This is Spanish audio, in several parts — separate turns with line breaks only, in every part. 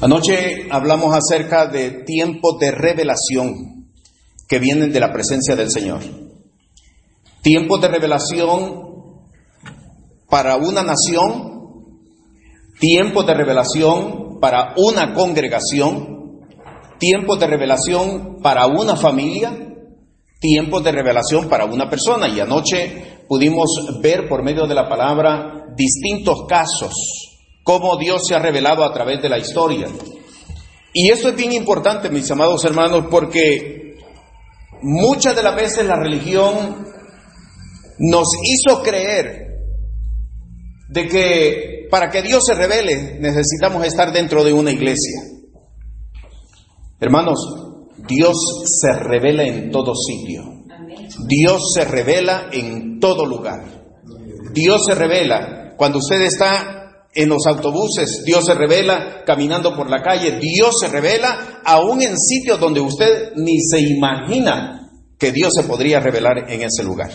Anoche hablamos acerca de tiempos de revelación que vienen de la presencia del Señor. Tiempos de revelación para una nación, tiempos de revelación para una congregación, tiempos de revelación para una familia, tiempos de revelación para una persona. Y anoche pudimos ver por medio de la palabra distintos casos cómo Dios se ha revelado a través de la historia. Y esto es bien importante, mis amados hermanos, porque muchas de las veces la religión nos hizo creer de que para que Dios se revele necesitamos estar dentro de una iglesia. Hermanos, Dios se revela en todo sitio. Dios se revela en todo lugar. Dios se revela cuando usted está en los autobuses, Dios se revela caminando por la calle, Dios se revela aún en sitios donde usted ni se imagina que Dios se podría revelar en ese lugar.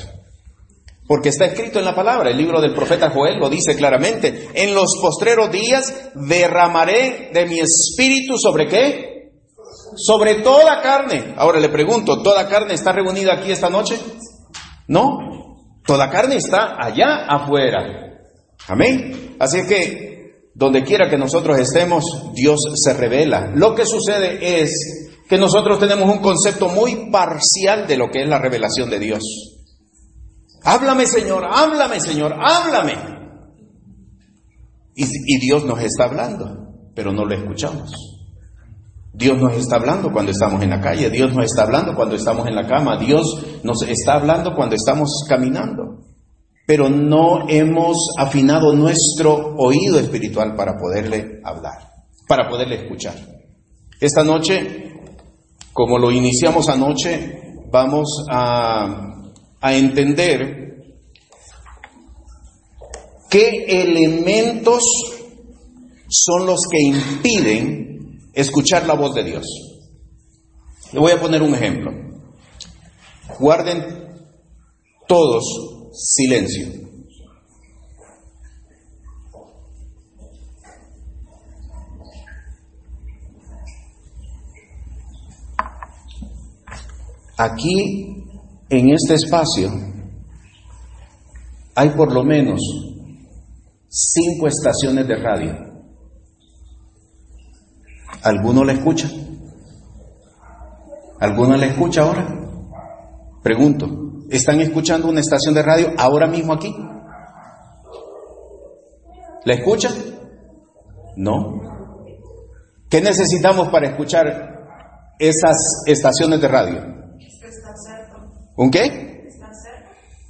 Porque está escrito en la palabra, el libro del profeta Joel lo dice claramente, en los postreros días derramaré de mi espíritu sobre qué? Sobre toda carne. Ahora le pregunto, ¿toda carne está reunida aquí esta noche? No, toda carne está allá afuera. Amén. Así es que donde quiera que nosotros estemos, Dios se revela. Lo que sucede es que nosotros tenemos un concepto muy parcial de lo que es la revelación de Dios. Háblame Señor, háblame Señor, háblame. Y, y Dios nos está hablando, pero no lo escuchamos. Dios nos está hablando cuando estamos en la calle, Dios nos está hablando cuando estamos en la cama, Dios nos está hablando cuando estamos caminando pero no hemos afinado nuestro oído espiritual para poderle hablar, para poderle escuchar. Esta noche, como lo iniciamos anoche, vamos a, entender qué elementos son los que impiden escuchar la voz de Dios. Le voy a poner un ejemplo. Guarden todos silencio. Aquí, en este espacio, hay por lo menos cinco estaciones de radio. ¿Alguno le escucha? ¿Alguno le escucha ahora? Pregunto. ¿Están escuchando una estación de radio ahora mismo aquí? ¿La escuchan? No. ¿Qué necesitamos para escuchar esas estaciones de radio? ¿Un qué?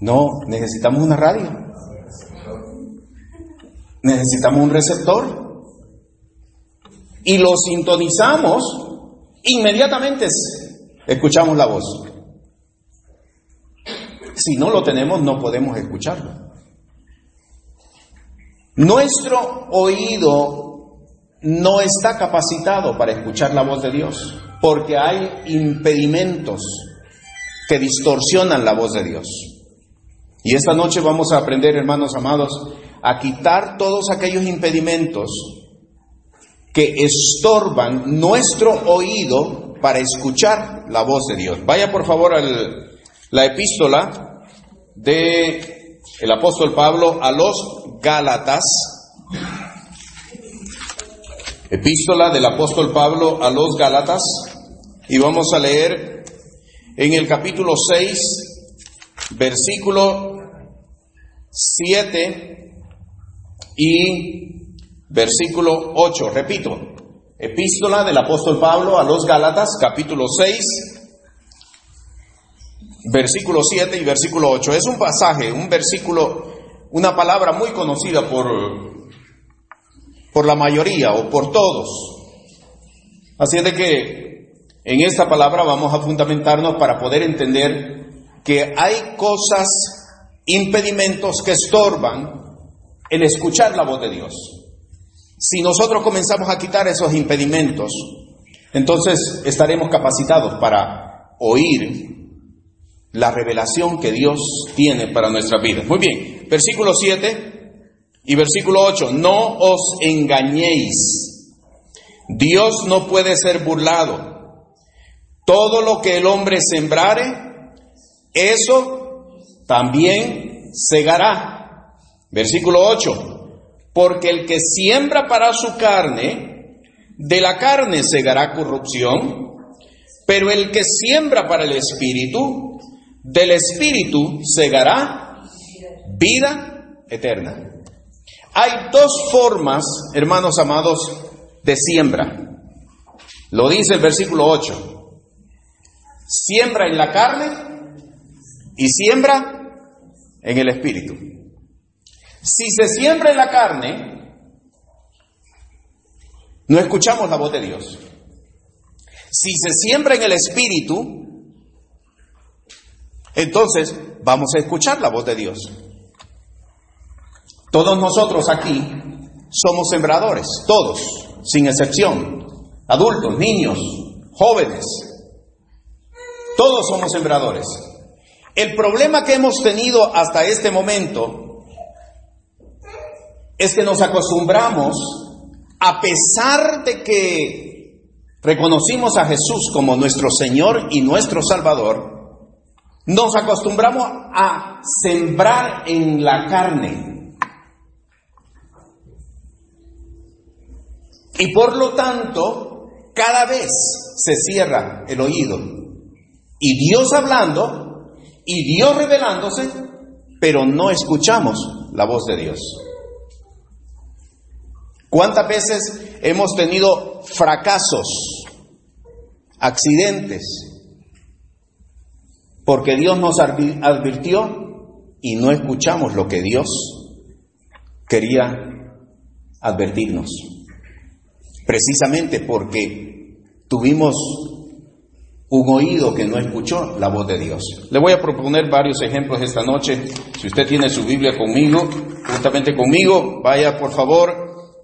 No, necesitamos una radio. Necesitamos un receptor. Y lo sintonizamos, inmediatamente escuchamos la voz. Si no lo tenemos, no podemos escucharlo. Nuestro oído no está capacitado para escuchar la voz de Dios, porque hay impedimentos que distorsionan la voz de Dios. Y esta noche vamos a aprender, hermanos amados, a quitar todos aquellos impedimentos que estorban nuestro oído para escuchar la voz de Dios. Vaya por favor al la epístola de el apóstol Pablo a los Gálatas. Epístola del apóstol Pablo a los Gálatas y vamos a leer en el capítulo 6, versículo 7 y versículo 8. Repito, epístola del apóstol Pablo a los Gálatas, capítulo 6, versículo 7 y versículo 8. Es un pasaje, un versículo, una palabra muy conocida por, por la mayoría o por todos. Así es de que en esta palabra vamos a fundamentarnos para poder entender que hay cosas, impedimentos que estorban el escuchar la voz de Dios. Si nosotros comenzamos a quitar esos impedimentos, entonces estaremos capacitados para oír la revelación que Dios tiene para nuestra vida. Muy bien, versículo 7 y versículo 8, no os engañéis, Dios no puede ser burlado. Todo lo que el hombre sembrare, eso también segará. Versículo 8. Porque el que siembra para su carne, de la carne segará corrupción, pero el que siembra para el espíritu, del espíritu segará vida eterna. Hay dos formas, hermanos amados, de siembra. Lo dice el versículo 8. Siembra en la carne y siembra en el espíritu. Si se siembra en la carne, no escuchamos la voz de Dios. Si se siembra en el espíritu, entonces vamos a escuchar la voz de Dios. Todos nosotros aquí somos sembradores, todos, sin excepción, adultos, niños, jóvenes, todos somos sembradores. El problema que hemos tenido hasta este momento es que nos acostumbramos, a pesar de que reconocimos a Jesús como nuestro Señor y nuestro Salvador, nos acostumbramos a sembrar en la carne. Y por lo tanto, cada vez se cierra el oído. Y Dios hablando y Dios revelándose, pero no escuchamos la voz de Dios. ¿Cuántas veces hemos tenido fracasos, accidentes, porque Dios nos advirtió y no escuchamos lo que Dios quería advertirnos? precisamente porque tuvimos un oído que no escuchó la voz de Dios. Le voy a proponer varios ejemplos esta noche. Si usted tiene su Biblia conmigo, justamente conmigo, vaya por favor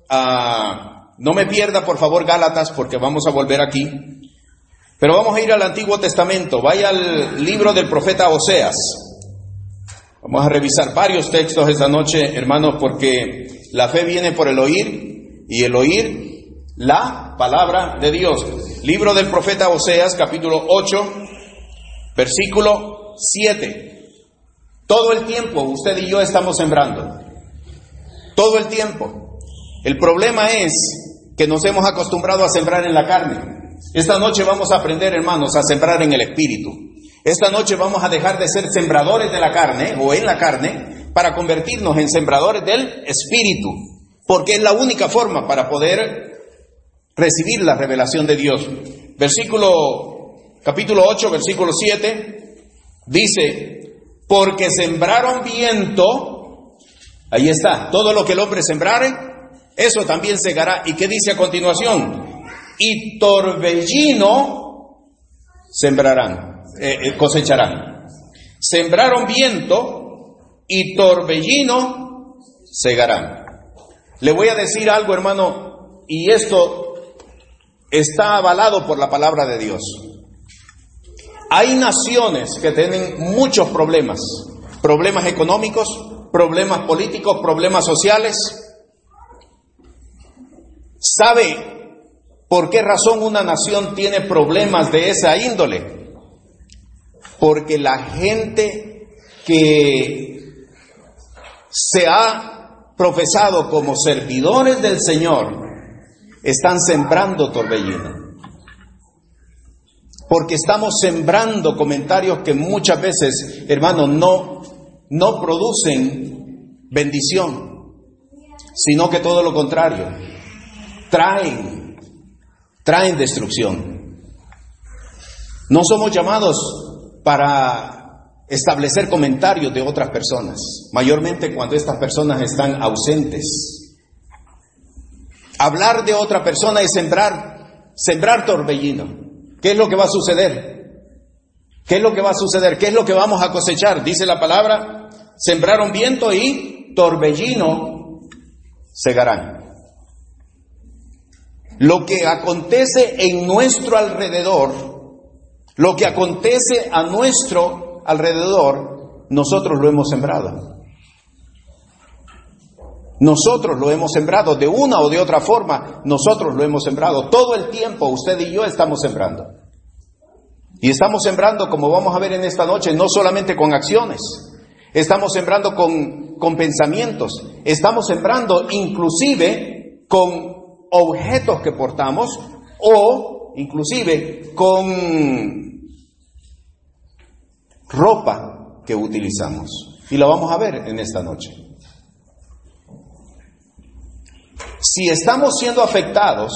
a... No me pierda por favor Gálatas porque vamos a volver aquí. Pero vamos a ir al Antiguo Testamento. Vaya al libro del profeta Oseas. Vamos a revisar varios textos esta noche, hermanos, porque la fe viene por el oír y el oír la palabra de Dios. Libro del profeta Oseas, capítulo 8, versículo 7. Todo el tiempo usted y yo estamos sembrando. Todo el tiempo. El problema es que nos hemos acostumbrado a sembrar en la carne. Esta noche vamos a aprender, hermanos, a sembrar en el espíritu. Esta noche vamos a dejar de ser sembradores de la carne o en la carne para convertirnos en sembradores del espíritu, porque es la única forma para poder recibir la revelación de Dios. Versículo, capítulo 8, versículo 7, dice, porque sembraron viento, ahí está, todo lo que el hombre sembrare, eso también segará. ¿Y qué dice a continuación? Y torbellino sembrarán, eh, eh, cosecharán. Sembraron viento y torbellino segarán. Le voy a decir algo, hermano, y esto está avalado por la palabra de Dios. Hay naciones que tienen muchos problemas, problemas económicos, problemas políticos, problemas sociales. ¿Sabe por qué razón una nación tiene problemas de esa índole? Porque la gente que se ha profesado como servidores del Señor están sembrando torbellino. Porque estamos sembrando comentarios que muchas veces, hermanos, no, no producen bendición, sino que todo lo contrario, traen, traen destrucción. No somos llamados para establecer comentarios de otras personas, mayormente cuando estas personas están ausentes Hablar de otra persona es sembrar, sembrar torbellino. ¿Qué es lo que va a suceder? ¿Qué es lo que va a suceder? ¿Qué es lo que vamos a cosechar? Dice la palabra, sembraron viento y torbellino segarán. Lo que acontece en nuestro alrededor, lo que acontece a nuestro alrededor, nosotros lo hemos sembrado. Nosotros lo hemos sembrado de una o de otra forma, nosotros lo hemos sembrado. Todo el tiempo usted y yo estamos sembrando. Y estamos sembrando, como vamos a ver en esta noche, no solamente con acciones, estamos sembrando con, con pensamientos, estamos sembrando inclusive con objetos que portamos o inclusive con ropa que utilizamos. Y lo vamos a ver en esta noche. Si estamos siendo afectados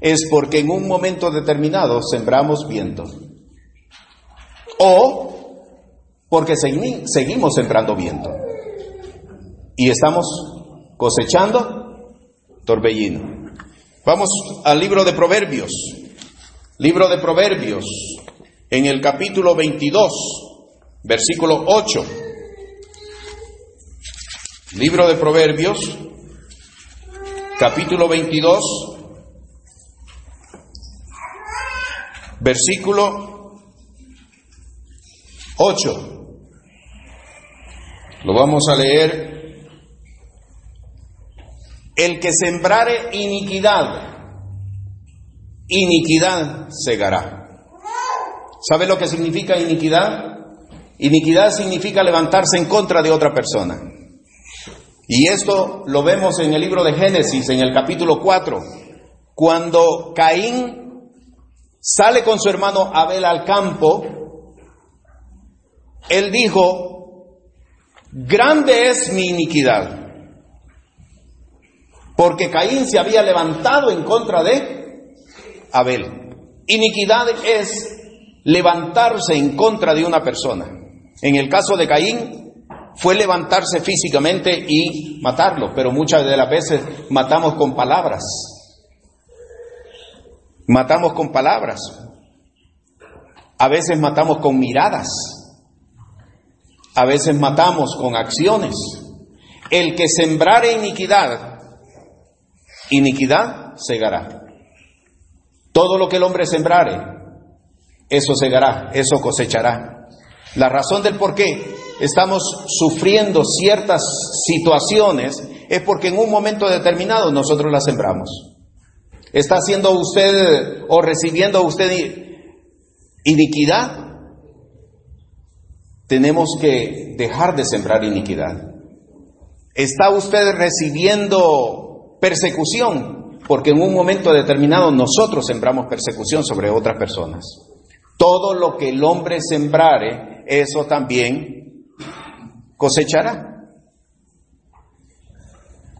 es porque en un momento determinado sembramos viento o porque seguimos sembrando viento y estamos cosechando torbellino. Vamos al libro de Proverbios, libro de Proverbios, en el capítulo 22, versículo 8. Libro de Proverbios, capítulo 22, versículo 8. Lo vamos a leer. El que sembrare iniquidad, iniquidad segará. ¿Sabe lo que significa iniquidad? Iniquidad significa levantarse en contra de otra persona. Y esto lo vemos en el libro de Génesis, en el capítulo 4, cuando Caín sale con su hermano Abel al campo, él dijo, grande es mi iniquidad, porque Caín se había levantado en contra de Abel. Iniquidad es levantarse en contra de una persona. En el caso de Caín, fue levantarse físicamente y matarlo, pero muchas de las veces matamos con palabras. Matamos con palabras. A veces matamos con miradas. A veces matamos con acciones. El que sembrare iniquidad, iniquidad segará. Todo lo que el hombre sembrare, eso segará, eso cosechará. La razón del por qué estamos sufriendo ciertas situaciones es porque en un momento determinado nosotros las sembramos. ¿Está haciendo usted o recibiendo usted iniquidad? Tenemos que dejar de sembrar iniquidad. ¿Está usted recibiendo persecución? Porque en un momento determinado nosotros sembramos persecución sobre otras personas. Todo lo que el hombre sembrare, eso también cosechará.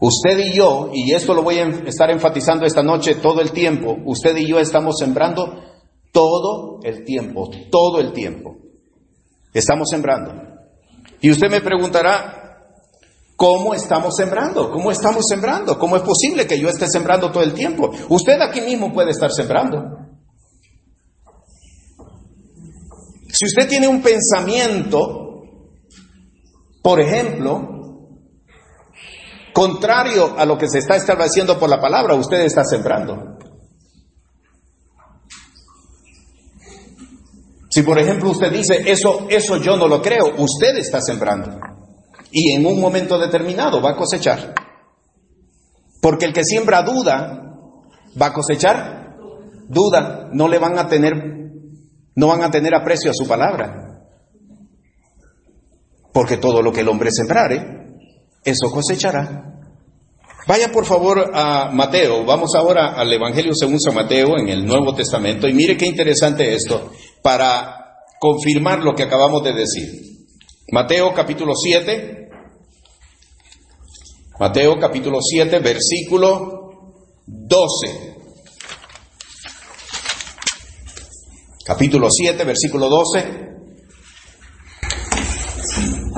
Usted y yo, y esto lo voy a estar enfatizando esta noche todo el tiempo, usted y yo estamos sembrando todo el tiempo, todo el tiempo. Estamos sembrando. Y usted me preguntará, ¿cómo estamos sembrando? ¿Cómo estamos sembrando? ¿Cómo es posible que yo esté sembrando todo el tiempo? Usted aquí mismo puede estar sembrando. Si usted tiene un pensamiento por ejemplo, contrario a lo que se está estableciendo por la palabra, usted está sembrando. Si por ejemplo usted dice, eso, eso yo no lo creo, usted está sembrando. Y en un momento determinado va a cosechar. Porque el que siembra duda, va a cosechar duda. No le van a tener, no van a tener aprecio a su palabra porque todo lo que el hombre sembrare, eso cosechará. Vaya por favor a Mateo, vamos ahora al Evangelio según San Mateo en el Nuevo Testamento y mire qué interesante esto para confirmar lo que acabamos de decir. Mateo capítulo 7, Mateo capítulo 7, versículo 12. Capítulo 7, versículo 12.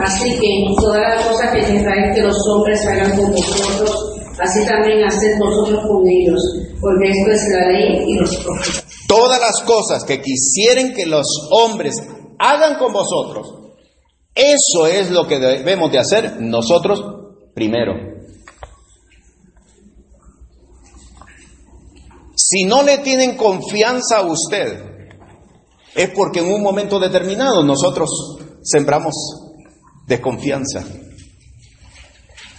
Así que todas las cosas que queráis que los hombres hagan con vosotros, así también haced vosotros con ellos, porque esto es la ley y los profetas.
Todas las cosas que quisieren que los hombres hagan con vosotros, eso es lo que debemos de hacer nosotros primero. Si no le tienen confianza a usted, es porque en un momento determinado nosotros sembramos desconfianza.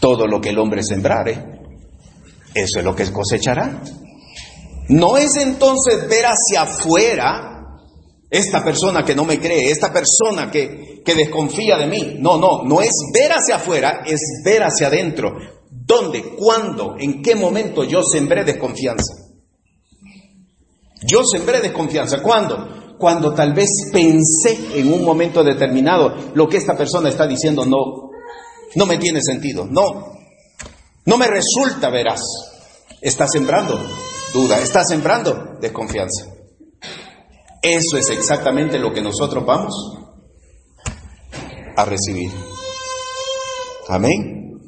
Todo lo que el hombre sembrare, eso es lo que cosechará. No es entonces ver hacia afuera esta persona que no me cree, esta persona que, que desconfía de mí. No, no, no es ver hacia afuera, es ver hacia adentro. ¿Dónde, cuándo, en qué momento yo sembré desconfianza? Yo sembré desconfianza. ¿Cuándo? Cuando tal vez pensé en un momento determinado lo que esta persona está diciendo no, no me tiene sentido. No, no me resulta veraz. Está sembrando duda, está sembrando desconfianza. Eso es exactamente lo que nosotros vamos a recibir. Amén.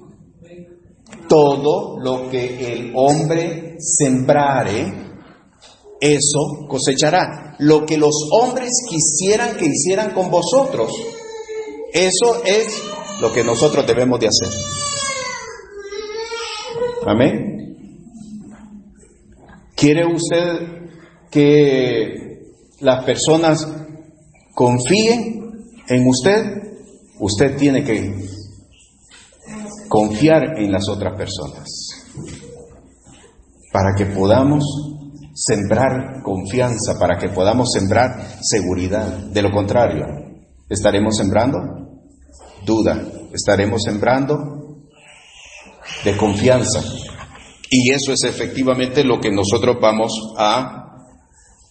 Todo lo que el hombre sembrare, eso cosechará. Lo que los hombres quisieran que hicieran con vosotros, eso es lo que nosotros debemos de hacer. Amén. ¿Quiere usted que las personas confíen en usted? Usted tiene que confiar en las otras personas para que podamos sembrar confianza, para que podamos sembrar seguridad. De lo contrario, estaremos sembrando duda, estaremos sembrando desconfianza. Y eso es efectivamente lo que nosotros vamos a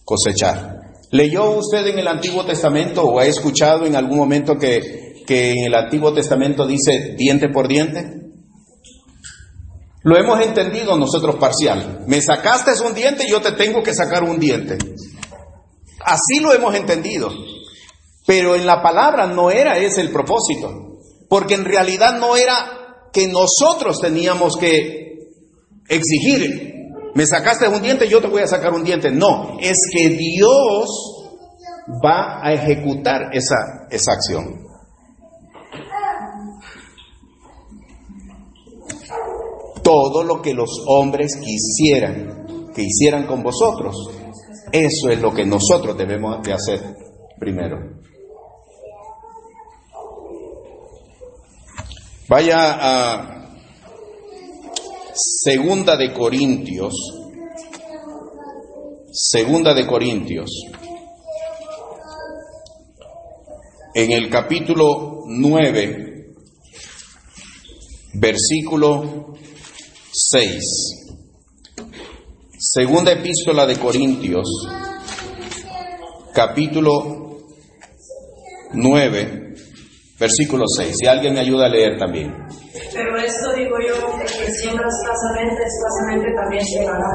cosechar. ¿Leyó usted en el Antiguo Testamento o ha escuchado en algún momento que, que en el Antiguo Testamento dice diente por diente? Lo hemos entendido nosotros parcial. Me sacaste un diente, yo te tengo que sacar un diente. Así lo hemos entendido. Pero en la palabra no era ese el propósito. Porque en realidad no era que nosotros teníamos que exigir, me sacaste un diente, yo te voy a sacar un diente. No, es que Dios va a ejecutar esa, esa acción. Todo lo que los hombres quisieran, que hicieran con vosotros, eso es lo que nosotros debemos de hacer primero. Vaya a Segunda de Corintios, Segunda de Corintios, en el capítulo 9, versículo 6. Segunda epístola de Corintios, capítulo 9, versículo 6. Si alguien me ayuda a leer también.
Siembra escasamente, escasamente también llegará.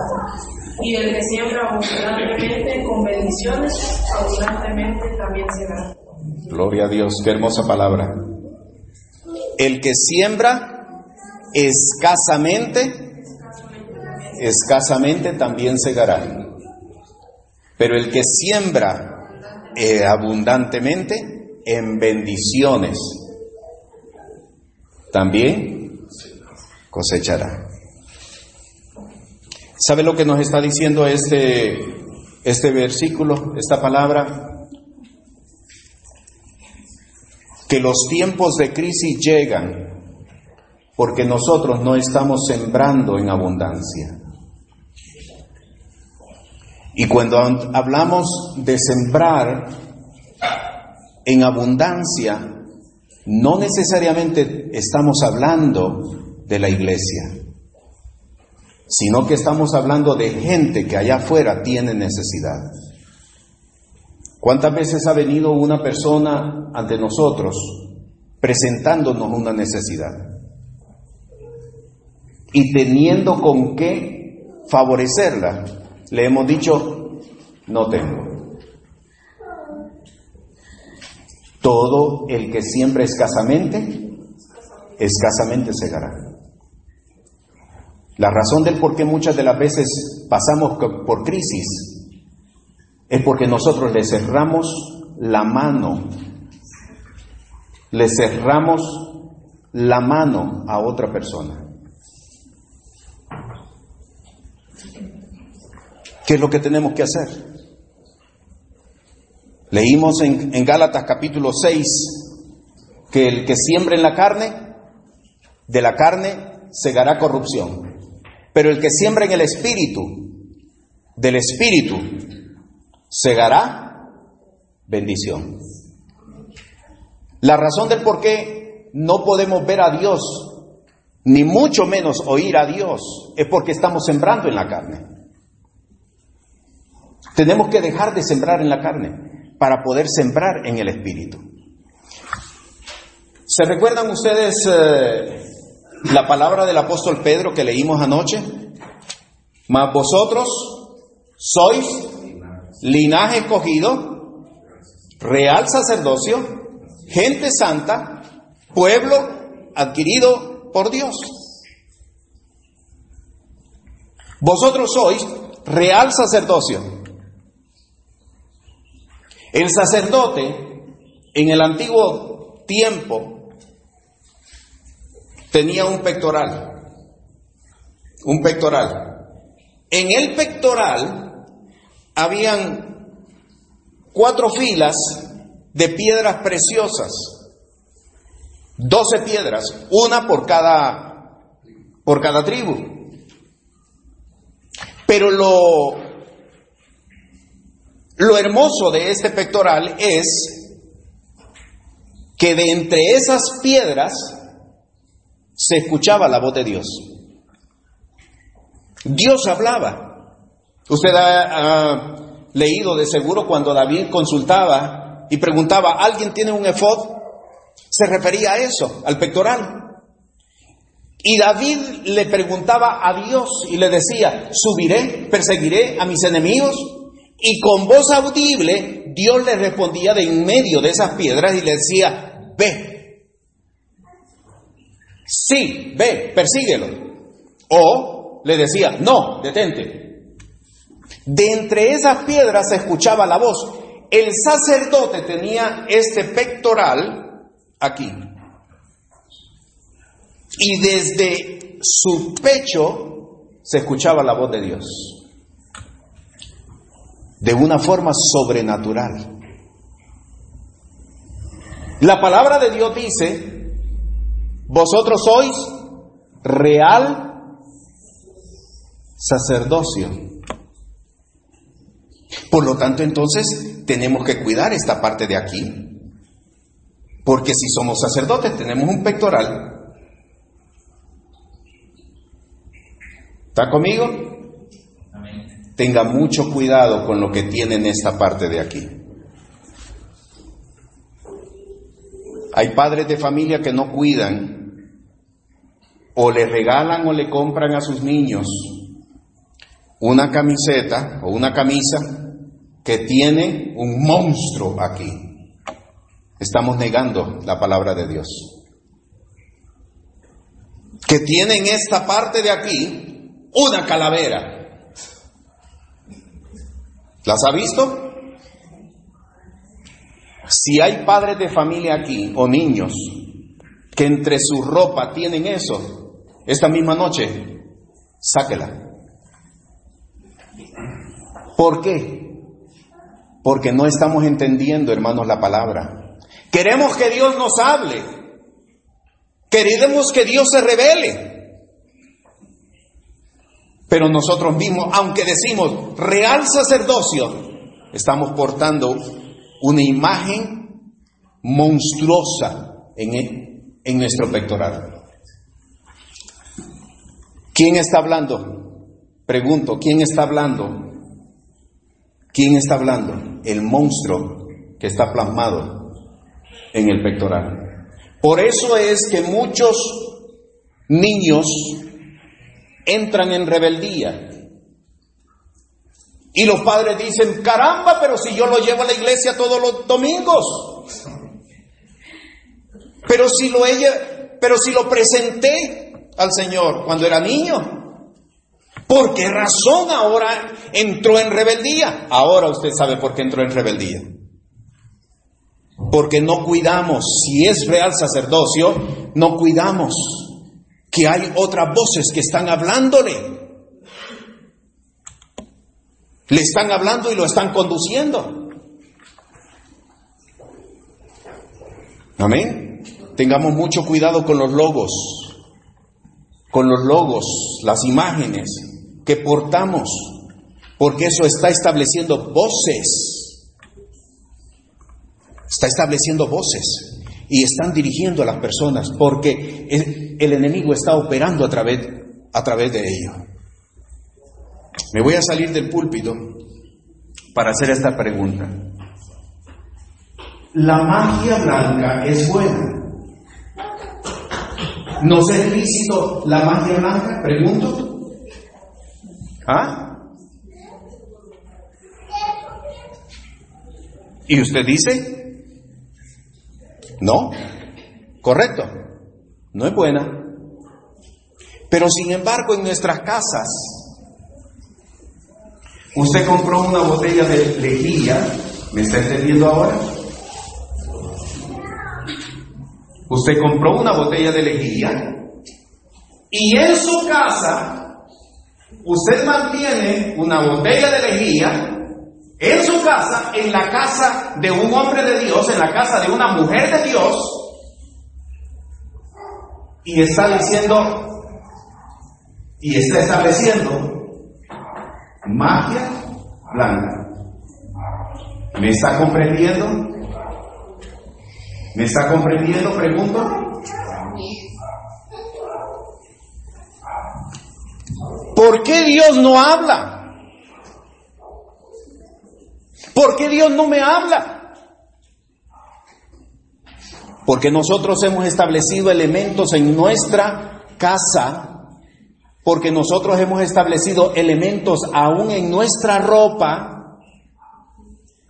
Y el que siembra abundantemente, con bendiciones, abundantemente también será.
Gloria a Dios, qué hermosa palabra. El que siembra escasamente, escasamente también segará. Pero el que siembra eh, abundantemente, en bendiciones, también cosechará. ¿Sabe lo que nos está diciendo este, este versículo, esta palabra? Que los tiempos de crisis llegan porque nosotros no estamos sembrando en abundancia. Y cuando hablamos de sembrar en abundancia, no necesariamente estamos hablando de la iglesia, sino que estamos hablando de gente que allá afuera tiene necesidad. ¿Cuántas veces ha venido una persona ante nosotros presentándonos una necesidad? Y teniendo con qué favorecerla, le hemos dicho, no tengo. Todo el que siembra escasamente, escasamente segará. La razón del por qué muchas de las veces pasamos por crisis es porque nosotros le cerramos la mano, le cerramos la mano a otra persona. ¿Qué es lo que tenemos que hacer? Leímos en, Gálatas capítulo 6 que el que siembra en la carne, de la carne segará corrupción, pero el que siembra en el espíritu, del espíritu, segará bendición. La razón del por qué no podemos ver a Dios, ni mucho menos oír a Dios, es porque estamos sembrando en la carne. Tenemos que dejar de sembrar en la carne para poder sembrar en el espíritu. ¿Se recuerdan ustedes eh, la palabra del apóstol Pedro que leímos anoche? Mas vosotros sois linaje escogido, real sacerdocio, gente santa, pueblo adquirido por Dios. Vosotros sois real sacerdocio. El sacerdote en el antiguo tiempo tenía un pectoral, un pectoral. En el pectoral habían cuatro filas de piedras preciosas, doce piedras, una por cada, por cada tribu. Pero lo, lo hermoso de este pectoral es que de entre esas piedras se escuchaba la voz de Dios. Dios hablaba. Usted ha, leído de seguro cuando David consultaba y preguntaba, ¿alguien tiene un efod? Se refería a eso, al pectoral. Y David le preguntaba a Dios y le decía, subiré, perseguiré a mis enemigos. Y con voz audible, Dios le respondía de en medio de esas piedras y le decía, ve. Sí, ve, persíguelo. O le decía, no, detente. De entre esas piedras se escuchaba la voz. El sacerdote tenía este pectoral aquí. Y desde su pecho se escuchaba la voz de Dios. De una forma sobrenatural. La palabra de Dios dice, vosotros sois real sacerdocio. Por lo tanto, entonces, tenemos que cuidar esta parte de aquí. Porque si somos sacerdotes, tenemos un pectoral. ¿Está conmigo? Tenga mucho cuidado con lo que tiene en esta parte de aquí. Hay padres de familia que no cuidan o le regalan o le compran a sus niños una camiseta o una camisa que tiene un monstruo aquí. Estamos negando la palabra de Dios. Que tiene en esta parte de aquí una calavera. ¿Las ha visto? Si hay padres de familia aquí o niños que entre su ropa tienen eso, esta misma noche, sáquela. ¿Por qué? Porque no estamos entendiendo, hermanos, la palabra. Queremos que Dios nos hable. Queremos que Dios se revele. Pero nosotros mismos, aunque decimos real sacerdocio, estamos portando una imagen monstruosa en, en nuestro pectoral. ¿Quién está hablando? Pregunto, ¿quién está hablando? ¿Quién está hablando? El monstruo que está plasmado en el pectoral. Por eso es que muchos niños entran en rebeldía. Y los padres dicen, caramba, pero si yo lo llevo a la iglesia todos los domingos. Pero si lo ella, pero si lo presenté al Señor cuando era niño. ¿Por qué razón ahora entró en rebeldía? Ahora usted sabe por qué entró en rebeldía. Porque no cuidamos, si es real sacerdocio, no cuidamos que hay otras voces que están hablándole. Le están hablando y lo están conduciendo. Amén. Tengamos mucho cuidado con los logos. con los logos, las imágenes que portamos, porque eso está estableciendo voces, está estableciendo voces y están dirigiendo a las personas, porque el, enemigo está operando a través, a través de ello. Me voy a salir del púlpito para hacer esta pregunta. ¿La magia blanca es buena? ¿No es lícito la magia blanca? Pregunto. ¿Ah? ¿Y usted dice? No. Correcto. No es buena. Pero sin embargo en nuestras casas, usted compró una botella de lejía, ¿me está entendiendo ahora? Usted compró una botella de lejía y en su casa usted mantiene una botella de lejía en su casa, en la casa de un hombre de Dios, en la casa de una mujer de Dios, y está diciendo, y está estableciendo magia blanca. ¿Me está comprendiendo? ¿Me está comprendiendo? Pregunto. ¿Por qué Dios no habla? ¿Por qué Dios no me habla? Porque nosotros hemos establecido elementos en nuestra casa, porque nosotros hemos establecido elementos aún en nuestra ropa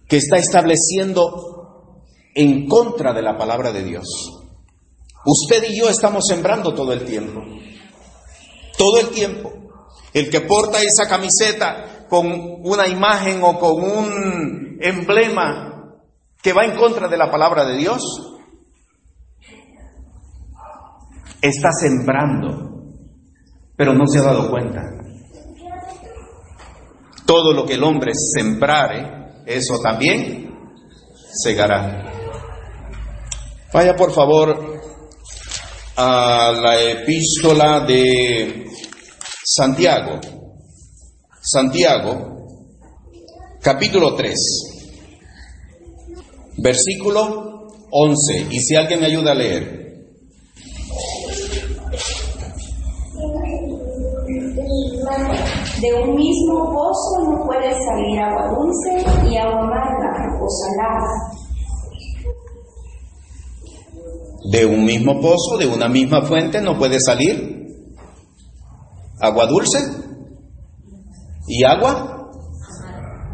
que está estableciendo en contra de la palabra de Dios. Usted y yo estamos sembrando todo el tiempo. Todo el tiempo. El que porta esa camiseta con una imagen o con un emblema que va en contra de la palabra de Dios, está sembrando, pero no se ha dado cuenta. Todo lo que el hombre sembrare, eso también segará. Vaya por favor a la epístola de Santiago. Santiago, capítulo 3, versículo 11. Y si alguien me ayuda a leer.
De un mismo pozo no puede salir agua dulce y agua amarga o salada
De un mismo pozo, de una misma fuente, no puede salir agua dulce y agua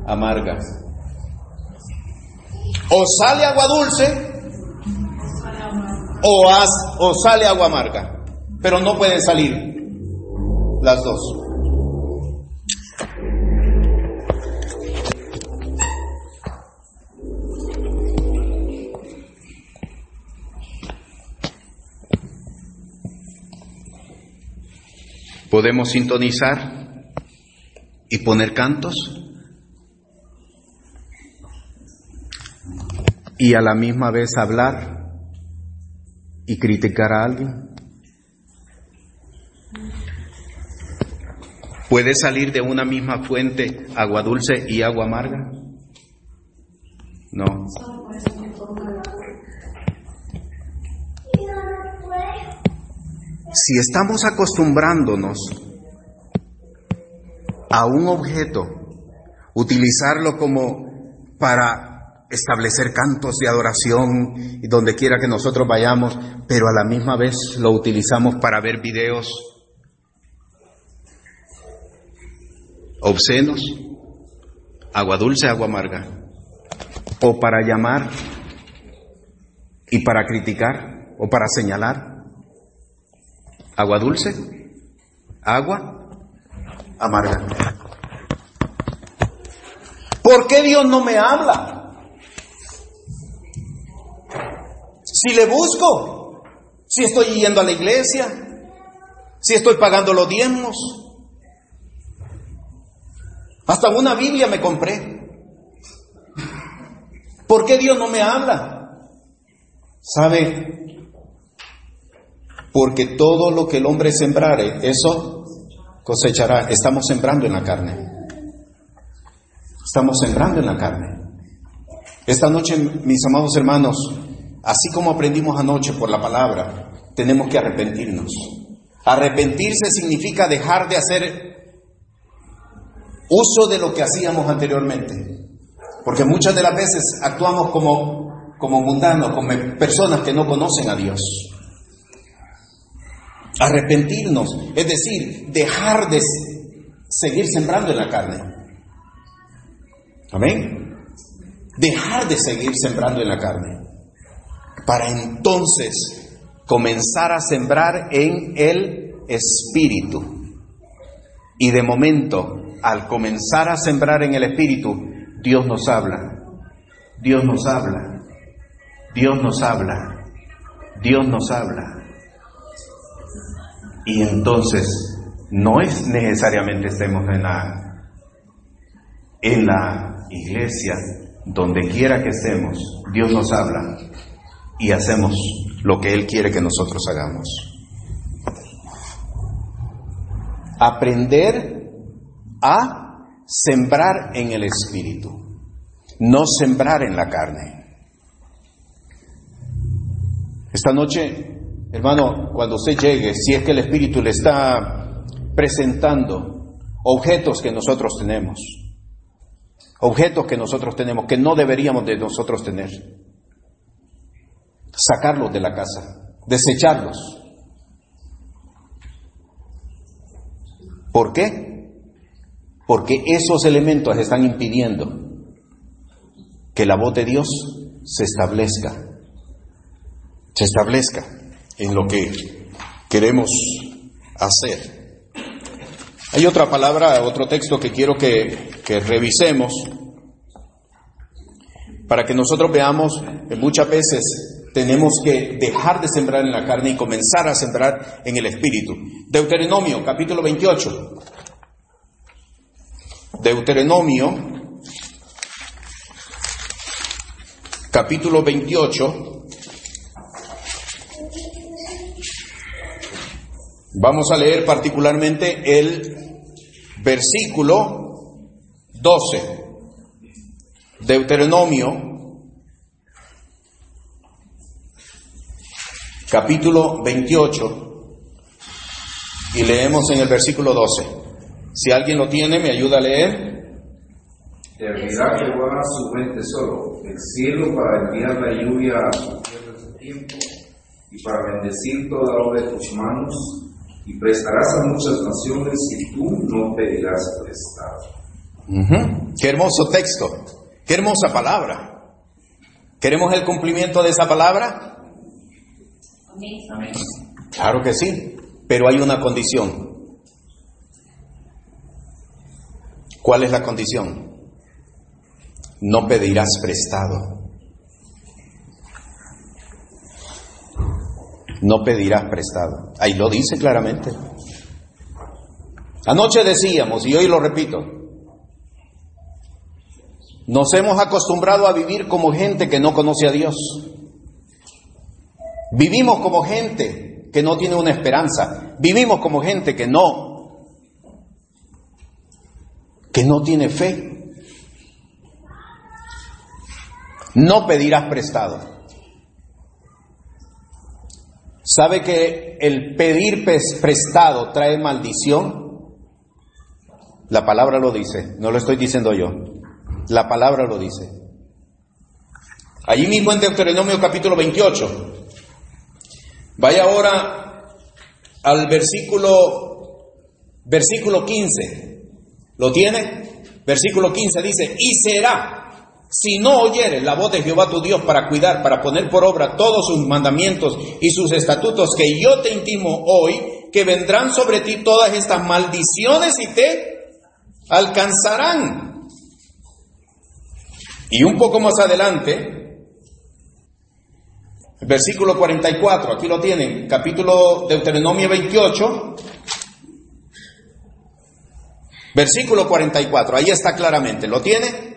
amarga. O sale agua dulce o, o sale agua amarga, pero no pueden salir las dos. Podemos sintonizar y poner cantos y a la misma vez hablar y criticar a alguien. ¿Puede salir de una misma fuente agua dulce y agua amarga? No. Si estamos acostumbrándonos a un objeto, utilizarlo como para establecer cantos de adoración y donde quiera que nosotros vayamos, pero a la misma vez lo utilizamos para ver videos obscenos, agua dulce, agua amarga, o para llamar y para criticar o para señalar agua dulce, agua amarga. ¿Por qué Dios no me habla? Si le busco, si estoy yendo a la iglesia, si estoy pagando los diezmos, hasta una Biblia me compré. ¿Por qué Dios no me habla? ¿Sabe? Porque todo lo que el hombre sembrare, eso cosechará. Estamos sembrando en la carne. Estamos sembrando en la carne. Esta noche, mis amados hermanos, así como aprendimos anoche por la palabra, tenemos que arrepentirnos. Arrepentirse significa dejar de hacer uso de lo que hacíamos anteriormente. Porque muchas de las veces actuamos como, como mundanos, como personas que no conocen a Dios. Arrepentirnos, es decir, dejar de seguir sembrando en la carne. Amén. Dejar de seguir sembrando en la carne. Para entonces comenzar a sembrar en el Espíritu. Y de momento, al comenzar a sembrar en el Espíritu, Dios nos habla. Dios nos habla. Dios nos habla. Dios nos habla. Y entonces no es necesariamente estemos en la, en la iglesia, donde quiera que estemos, Dios nos habla y hacemos lo que Él quiere que nosotros hagamos. Aprender a sembrar en el Espíritu, no sembrar en la carne. Esta noche Hermano, cuando usted llegue, si es que el Espíritu le está presentando objetos que nosotros tenemos, objetos que nosotros tenemos, que no deberíamos de nosotros tener, sacarlos de la casa, desecharlos. ¿Por qué? Porque esos elementos están impidiendo que la voz de Dios se establezca, se establezca en lo que queremos hacer. Hay otra palabra, otro texto que quiero que, revisemos para que nosotros veamos que muchas veces tenemos que dejar de sembrar en la carne y comenzar a sembrar en el espíritu. Deuteronomio, capítulo 28. Deuteronomio, capítulo 28. Vamos a leer particularmente el versículo 12, Deuteronomio, capítulo 28, y leemos en el versículo 12. Si alguien lo tiene, me ayuda a leer.
Servirá Jehová su buen tesoro, el cielo para enviar la lluvia a su tierra su tiempo, y para bendecir toda obra de tus manos, y prestarás a muchas naciones y tú no pedirás prestado.
Qué hermoso texto, qué hermosa palabra. ¿Queremos el cumplimiento de esa palabra? Amén. Claro que sí, pero hay una condición. ¿Cuál es la condición? No pedirás prestado. No pedirás prestado. Ahí lo dice claramente. Anoche decíamos, y hoy lo repito, nos hemos acostumbrado a vivir como gente que no conoce a Dios. Vivimos como gente que no tiene una esperanza. Vivimos como gente que no, que no tiene fe. No pedirás prestado. ¿Sabe que el pedir prestado trae maldición? La palabra lo dice, no lo estoy diciendo yo. La palabra lo dice. Allí mismo en Deuteronomio capítulo 28. Vaya ahora al versículo versículo 15. ¿Lo tiene? Versículo 15 dice, "Y será si no oyeres la voz de Jehová tu Dios para cuidar, para poner por obra todos sus mandamientos y sus estatutos que yo te intimo hoy, que vendrán sobre ti todas estas maldiciones y te alcanzarán. Y un poco más adelante, versículo 44, aquí lo tienen, capítulo Deuteronomio 28, versículo 44, ahí está claramente, ¿lo tiene?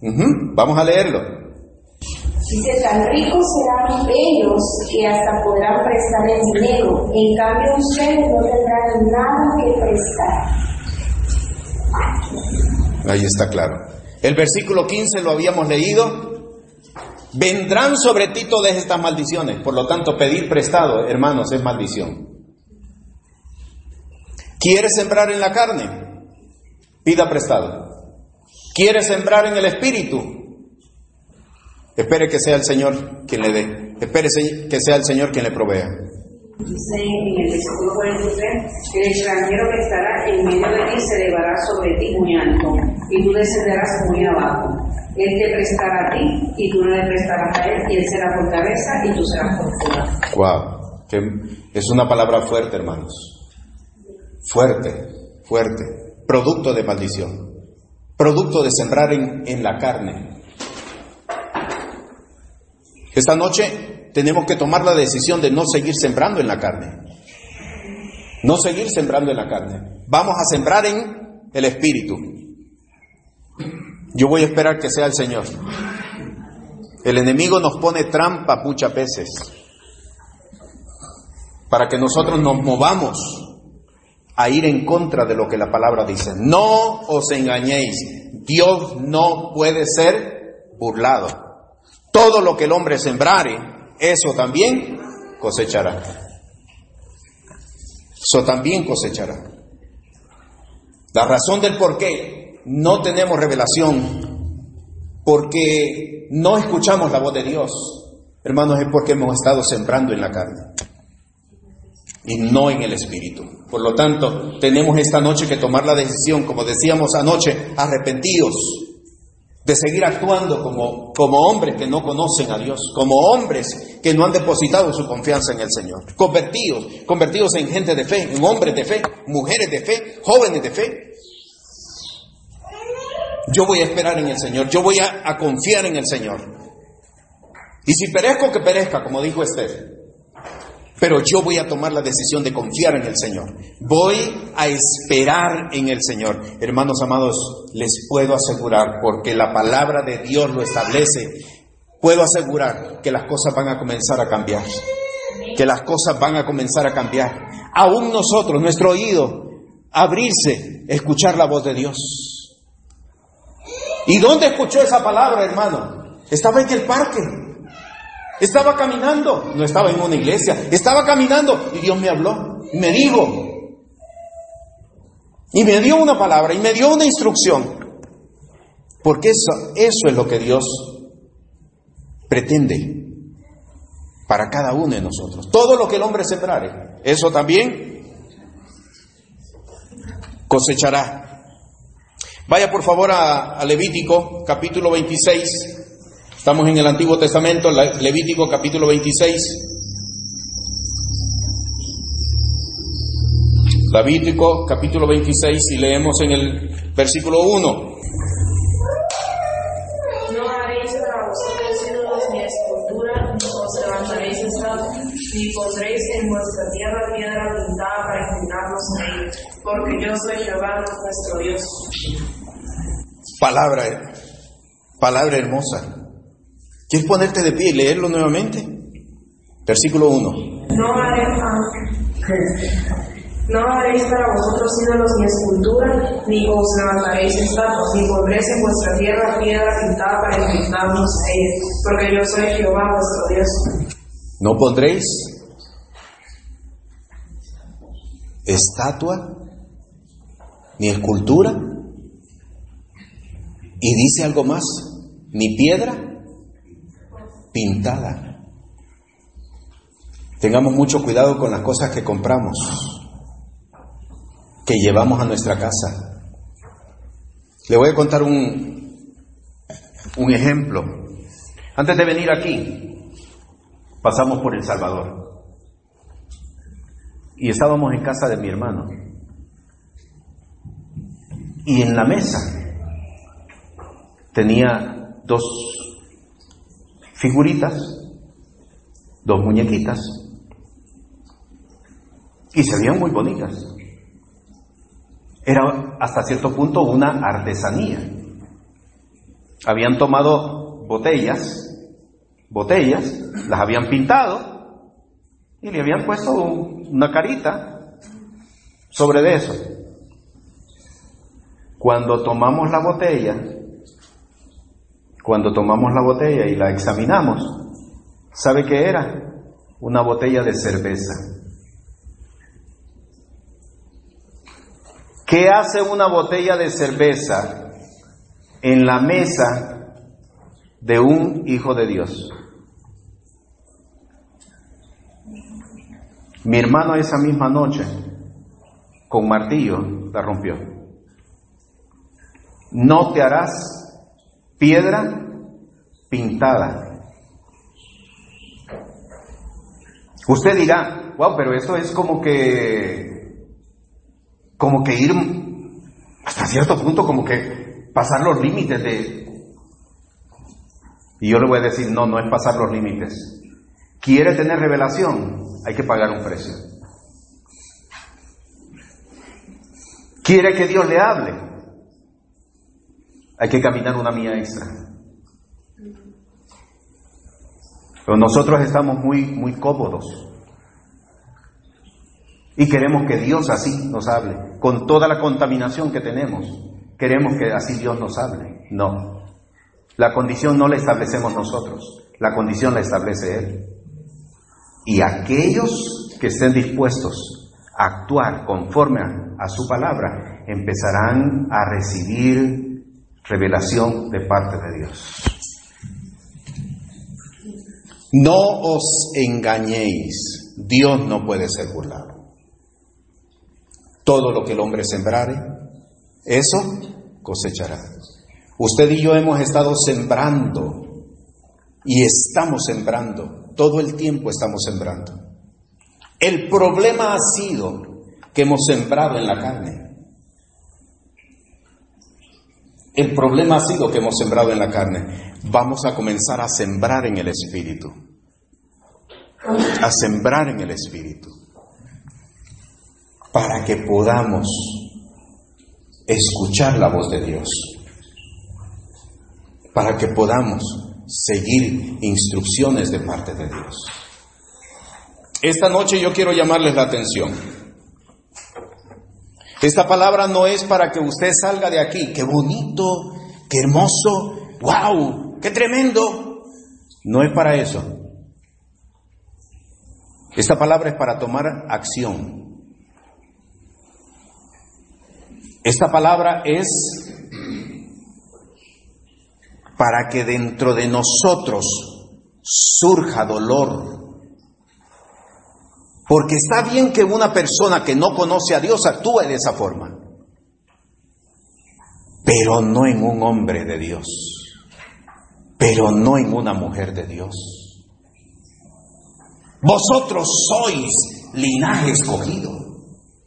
Vamos a leerlo.
Dice, tan ricos serán ellos que hasta podrán prestar el dinero. En cambio, ustedes no tendrán nada que prestar.
Ahí está claro. El versículo 15 lo habíamos leído. Vendrán sobre ti todas estas maldiciones. Por lo tanto, pedir prestado, hermanos, es maldición. ¿Quieres sembrar en la carne? Pida prestado. ¿Quieres sembrar en el espíritu? Espere que sea el Señor quien le dé. Espere que sea el Señor quien le provea.
Dice en el versículo 43, el extranjero que estará en medio de ti se elevará sobre ti muy alto, y tú descenderás muy abajo. Él te prestará a ti, y tú no le prestarás a él, y él será por cabeza, y tú serás por cola.
Wow, que es una palabra fuerte, hermanos. Fuerte, fuerte. Producto de maldición. Producto de sembrar en, en la carne. Esta noche tenemos que tomar la decisión de no seguir sembrando en la carne. No seguir sembrando en la carne. Vamos a sembrar en el Espíritu. Yo voy a esperar que sea el Señor. El enemigo nos pone trampa muchas veces para que nosotros nos movamos a ir en contra de lo que la palabra dice. No os engañéis. Dios no puede ser burlado. Todo lo que el hombre sembrare, eso también cosechará. Eso también cosechará. La razón del por qué no tenemos revelación, porque no escuchamos la voz de Dios, hermanos, es porque hemos estado sembrando en la carne y no en el espíritu. Por lo tanto, tenemos esta noche que tomar la decisión, como decíamos anoche, arrepentidos de seguir actuando como, como hombres que no conocen a Dios, como hombres que no han depositado su confianza en el Señor, convertidos, convertidos en gente de fe, en hombres de fe, mujeres de fe, jóvenes de fe. Yo voy a esperar en el Señor, yo voy a, confiar en el Señor. Y si perezco, que perezca, como dijo Esther. Pero yo voy a tomar la decisión de confiar en el Señor. Voy a esperar en el Señor. Hermanos amados, les puedo asegurar, porque la palabra de Dios lo establece, puedo asegurar que las cosas van a comenzar a cambiar. Que las cosas van a comenzar a cambiar. Aún nosotros, nuestro oído, abrirse, escuchar la voz de Dios. ¿Y dónde escuchó esa palabra, hermano? Estaba en el parque. Estaba caminando, no estaba en una iglesia, estaba caminando. Y Dios me habló, y me dijo, y me dio una palabra, y me dio una instrucción, porque eso, eso es lo que Dios pretende para cada uno de nosotros. Todo lo que el hombre sembrare, eso también cosechará. Vaya por favor a, Levítico capítulo 26. Estamos en el Antiguo Testamento, Levítico capítulo 26. Levítico capítulo 26 y leemos en el versículo 1.
No haréis para vosotros ídolos ni escultura, ni os levantaréis estatua, ni pondréis en vuestra tierra piedra pintada para inclinarnos a ella, porque yo soy Jehová nuestro Dios.
Palabra, palabra hermosa. ¿Quieres ponerte de pie y leerlo nuevamente? Versículo 1.
No haréis, no haréis para vosotros ídolos ni escultura, ni os levantaréis estatuas, ni pondréis en vuestra tierra piedra pintada para inclinarnos a ella, porque yo soy Jehová vuestro Dios.
No pondréis estatua ni escultura. Y dice algo más, ni piedra pintada. Tengamos mucho cuidado con las cosas que compramos, que llevamos a nuestra casa. Le voy a contar un, un ejemplo. Antes de venir aquí, pasamos por El Salvador. Y estábamos en casa de mi hermano. Y en la mesa tenía dos figuritas, dos muñequitas, y se veían muy bonitas. Era hasta cierto punto una artesanía. Habían tomado botellas botellas, las habían pintado y le habían puesto una carita sobre de eso. Cuando tomamos la botella, cuando tomamos la botella y la examinamos, ¿sabe qué era? Una botella de cerveza. ¿Qué hace una botella de cerveza en la mesa de un hijo de Dios? Mi hermano esa misma noche, con martillo, la rompió. No te harás piedra pintada. Usted dirá, wow, pero eso es como que, como que ir hasta cierto punto, como que pasar los límites de... Y yo le voy a decir, no, no es pasar los límites. ¿Quiere tener revelación? hay que pagar un precio. ¿Quiere que Dios le hable? Hay que caminar una mía extra. Pero nosotros estamos muy, muy cómodos. Y queremos que Dios así nos hable. Con toda la contaminación que tenemos, queremos que así Dios nos hable. No. La condición no la establecemos nosotros. La condición la establece Él. Y aquellos que estén dispuestos a actuar conforme a, su palabra empezarán a recibir revelación de parte de Dios. No os engañéis, Dios no puede ser burlado. Todo lo que el hombre sembrare, eso cosechará. Usted y yo hemos estado sembrando y estamos sembrando todo el tiempo estamos sembrando. El problema ha sido que hemos sembrado en la carne. El problema ha sido que hemos sembrado en la carne. Vamos a comenzar a sembrar en el Espíritu. A sembrar en el Espíritu. Para que podamos escuchar la voz de Dios. Para que podamos seguir instrucciones de parte de Dios. Esta noche yo quiero llamarles la atención. Esta palabra no es para que usted salga de aquí, qué bonito, qué hermoso, wow, qué tremendo. No es para eso. Esta palabra es para tomar acción. Esta palabra es para que dentro de nosotros surja dolor. Porque está bien que una persona que no conoce a Dios actúe de esa forma, pero no en un hombre de Dios, pero no en una mujer de Dios. Vosotros sois linaje escogido.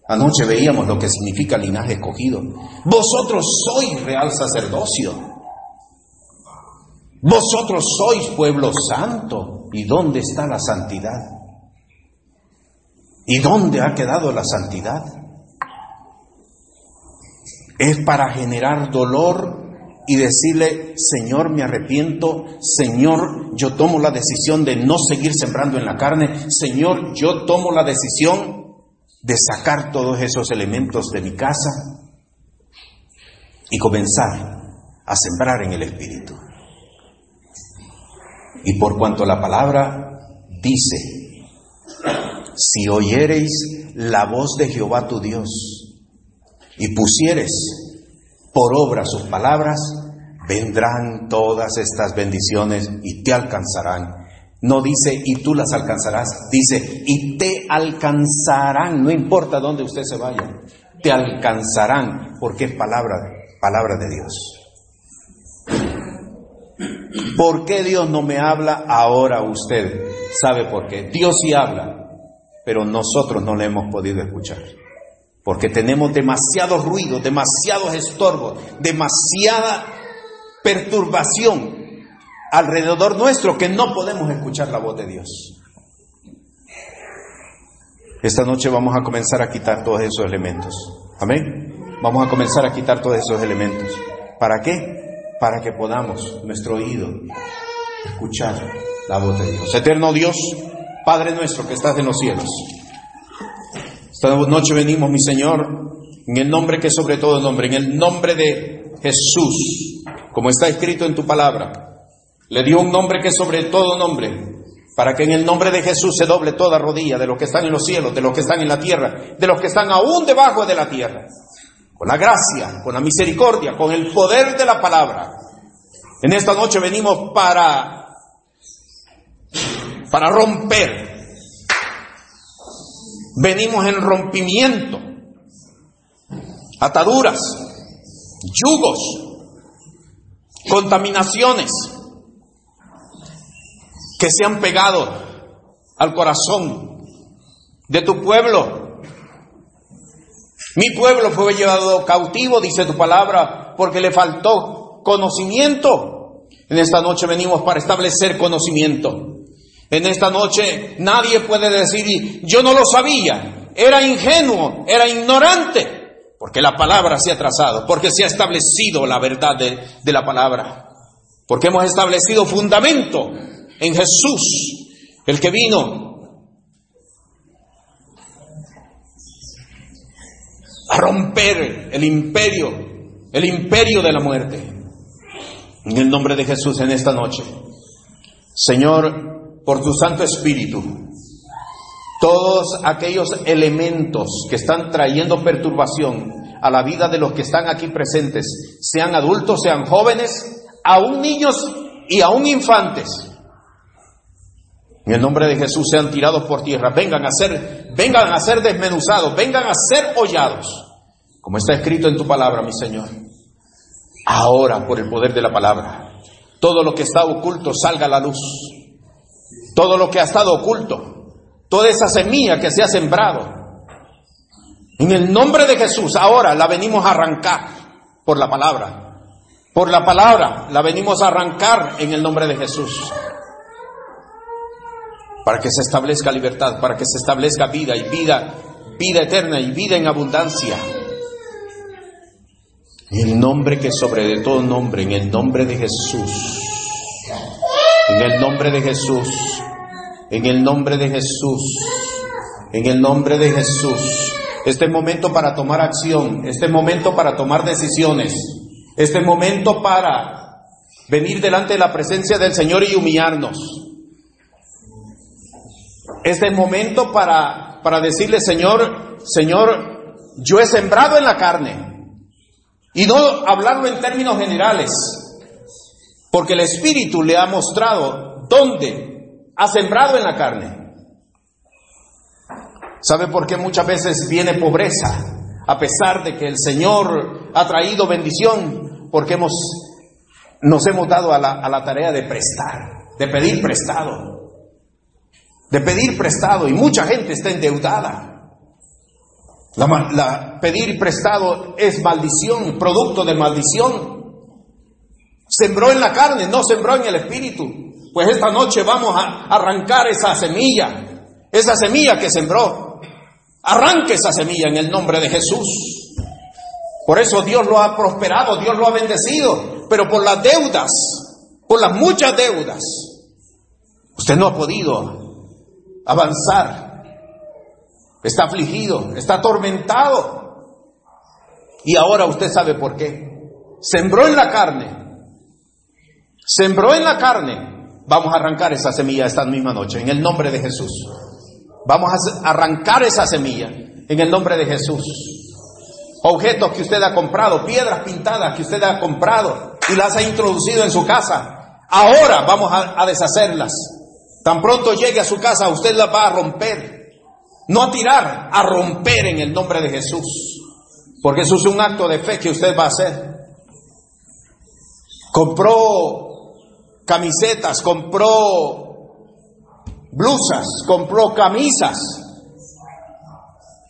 Anoche veíamos lo que significa linaje escogido. Vosotros sois real sacerdocio vosotros sois pueblo santo. ¿Y dónde está la santidad? ¿Y dónde ha quedado la santidad? Es para generar dolor y decirle, Señor, me arrepiento, Señor, yo tomo la decisión de no seguir sembrando en la carne, Señor, yo tomo la decisión de sacar todos esos elementos de mi casa y comenzar a sembrar en el Espíritu. Y por cuanto la palabra dice, si oyereis la voz de Jehová tu Dios y pusieres por obra sus palabras, vendrán todas estas bendiciones y te alcanzarán. No dice y tú las alcanzarás, dice y te alcanzarán, no importa dónde usted se vaya, te alcanzarán porque es palabra, palabra de Dios. ¿Por qué Dios no me habla ahora usted? ¿Sabe por qué? Dios sí habla, pero nosotros no le hemos podido escuchar. Porque tenemos demasiado ruido, demasiados estorbos, demasiada perturbación alrededor nuestro que no podemos escuchar la voz de Dios. Esta noche vamos a comenzar a quitar todos esos elementos. Amén. Vamos a comenzar a quitar todos esos elementos. ¿Para qué? para que podamos, nuestro oído, escuchar La voz de Dios. Eterno Dios, Padre nuestro que estás en los cielos. Esta noche venimos, mi Señor, en el nombre que sobre todo nombre, en el nombre de Jesús, como está escrito en tu palabra. Le dio un nombre que sobre todo nombre, para que en el nombre de Jesús se doble toda rodilla de los que están en los cielos, de los que están en la tierra, de los que están aún debajo de la tierra. Con la gracia, con la misericordia, con el poder de la palabra. En esta noche venimos para para romper. Venimos en rompimiento, ataduras, yugos, contaminaciones que se han pegado al corazón de tu pueblo. Mi pueblo fue llevado cautivo, dice tu palabra, porque le faltó conocimiento. En esta noche venimos para establecer conocimiento. En esta noche nadie puede decir, yo no lo sabía, era ingenuo, era ignorante, porque la palabra se ha trazado, porque se ha establecido la verdad de, de la palabra, porque hemos establecido fundamento en Jesús, el que vino a romper el imperio, el imperio de la muerte. En el nombre de Jesús en esta noche. Señor, por tu Santo Espíritu todos aquellos elementos que están trayendo perturbación a la vida de los que están aquí presentes, sean adultos, sean jóvenes, aún niños y aún infantes. En el nombre de Jesús sean tirados por tierra, vengan a ser, vengan a ser desmenuzados, vengan a ser hollados, como está escrito en tu palabra, mi Señor. Ahora, por el poder de la palabra, todo lo que está oculto salga a la luz todo lo que ha estado oculto, toda esa semilla que se ha sembrado. En el nombre de Jesús, ahora la venimos a arrancar por la palabra. Por la palabra la venimos a arrancar en el nombre de Jesús. Para que se establezca libertad, para que se establezca vida y vida, vida eterna y vida en abundancia. En el nombre que sobre de todo nombre, en el nombre de Jesús. En el nombre de Jesús. En el nombre de Jesús. En el nombre de Jesús. Este momento para tomar acción. Este momento para tomar decisiones. Este momento para venir delante de la presencia del Señor y humillarnos. Este momento para, para decirle, Señor, Señor, yo he sembrado en la carne. Y no hablarlo en términos generales, porque el Espíritu le ha mostrado dónde ha sembrado en la carne. ¿Sabe por qué muchas veces viene pobreza? A pesar de que el Señor ha traído bendición, porque hemos, nos hemos dado a la, a la tarea de prestar, de pedir prestado, de pedir prestado, y mucha gente está endeudada. La, la, pedir prestado es maldición, producto de maldición. Sembró en la carne, no sembró en el espíritu. Pues esta noche vamos a arrancar esa semilla, esa semilla que sembró. Arranque esa semilla en el nombre de Jesús. Por eso Dios lo ha prosperado, Dios lo ha bendecido, pero por las deudas, por las muchas deudas, usted no ha podido avanzar. Está afligido, está atormentado. Y ahora usted sabe por qué. Sembró en la carne. Sembró en la carne Vamos a arrancar esa semilla esta misma noche, en el nombre de Jesús. Vamos a arrancar esa semilla, en el nombre de Jesús. Objetos que usted ha comprado, piedras pintadas que usted ha comprado y las ha introducido en su casa. Ahora vamos a, deshacerlas. Tan pronto llegue a su casa, usted las va a romper. No a tirar, a romper en el nombre de Jesús. Porque eso es un acto de fe que usted va a hacer. Compró camisetas, compró blusas, compró camisas,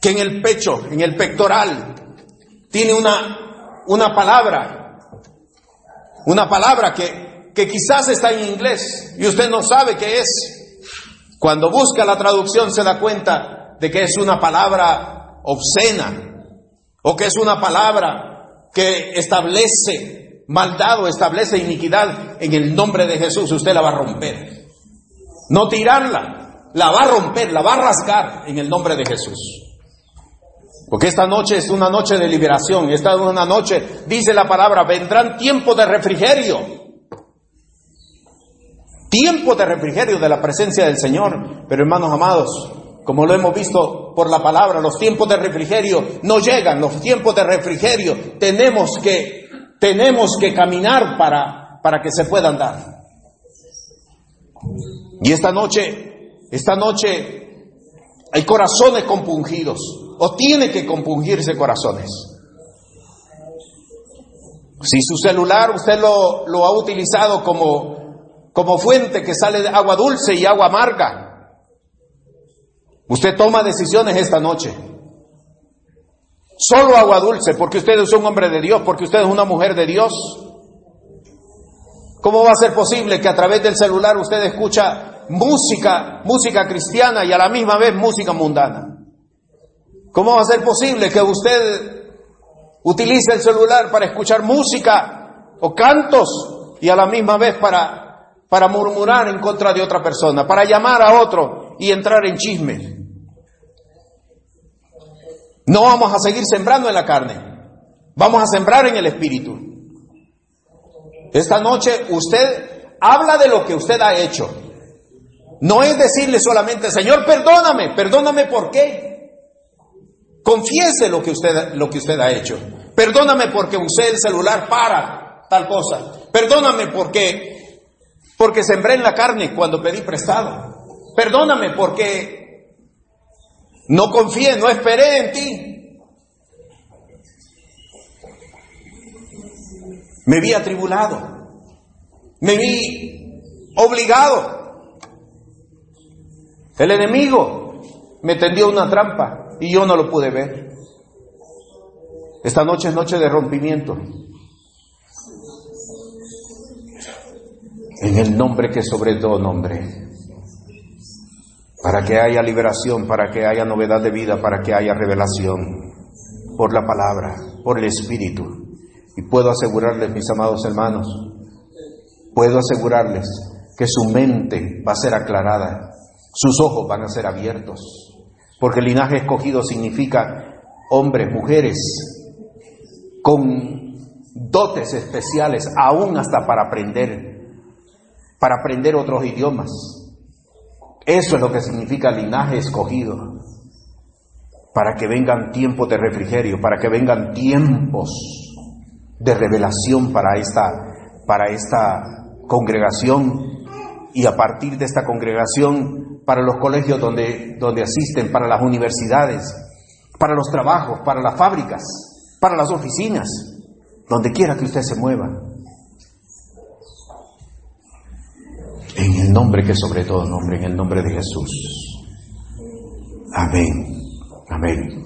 que en el pecho, en el pectoral, tiene una, una palabra, una palabra que, que quizás está en inglés y usted no sabe qué es. Cuando busca la traducción se da cuenta de que es una palabra obscena o que es una palabra que establece maldad o establece iniquidad en el nombre de Jesús, usted la va a romper. no tirarla, la va a romper, la va a rasgar en el nombre de Jesús. Porque esta noche es una noche de liberación, esta es una noche, dice la palabra, vendrán tiempos de refrigerio. Tiempo de refrigerio de la presencia del Señor. Pero hermanos amados, como lo hemos visto por la palabra, los tiempos de refrigerio no llegan, los tiempos de refrigerio tenemos que, tenemos que caminar para, para que se puedan dar. Y esta noche, esta noche hay corazones compungidos, o tiene que compungirse corazones. Si su celular usted lo, lo ha utilizado como, como fuente que sale de agua dulce y agua amarga, Usted toma decisiones esta noche. Solo agua dulce, porque usted es un hombre de Dios, porque usted es una mujer de Dios. ¿Cómo va a ser posible que a través del celular usted escucha música, música cristiana y a la misma vez música mundana? ¿Cómo va a ser posible que usted utilice el celular para escuchar música o cantos y a la misma vez para, para murmurar en contra de otra persona, para llamar a otro y entrar en chisme? No vamos a seguir sembrando en la carne, vamos a sembrar en el espíritu. Esta noche usted habla de lo que usted ha hecho. No es decirle solamente, Señor, perdóname, perdóname por qué. Confiese lo que usted, lo que usted ha hecho. Perdóname porque usé el celular para tal cosa. Perdóname porque, porque sembré en la carne cuando pedí prestado. Perdóname porque no confié, no esperé en ti. Me vi atribulado. Me vi obligado. El enemigo me tendió una trampa y yo no lo pude ver. Esta noche es noche de rompimiento. En el nombre que sobre todo nombre para que haya liberación, para que haya novedad de vida, para que haya revelación por la palabra, por el Espíritu. Y puedo asegurarles, mis amados hermanos, puedo asegurarles que su mente va a ser aclarada, sus ojos van a ser abiertos, porque el linaje escogido significa hombres, mujeres, con dotes especiales, aún hasta para aprender, para aprender otros idiomas, eso es lo que significa linaje escogido. Para que vengan tiempos de refrigerio, para que vengan tiempos de revelación para esta, para esta congregación y a partir de esta congregación para los colegios donde, donde asisten, para las universidades, para los trabajos, para las fábricas, para las oficinas, donde quiera que usted se mueva. En el nombre que sobre todo nombre, en el nombre de Jesús. Amén. Amén.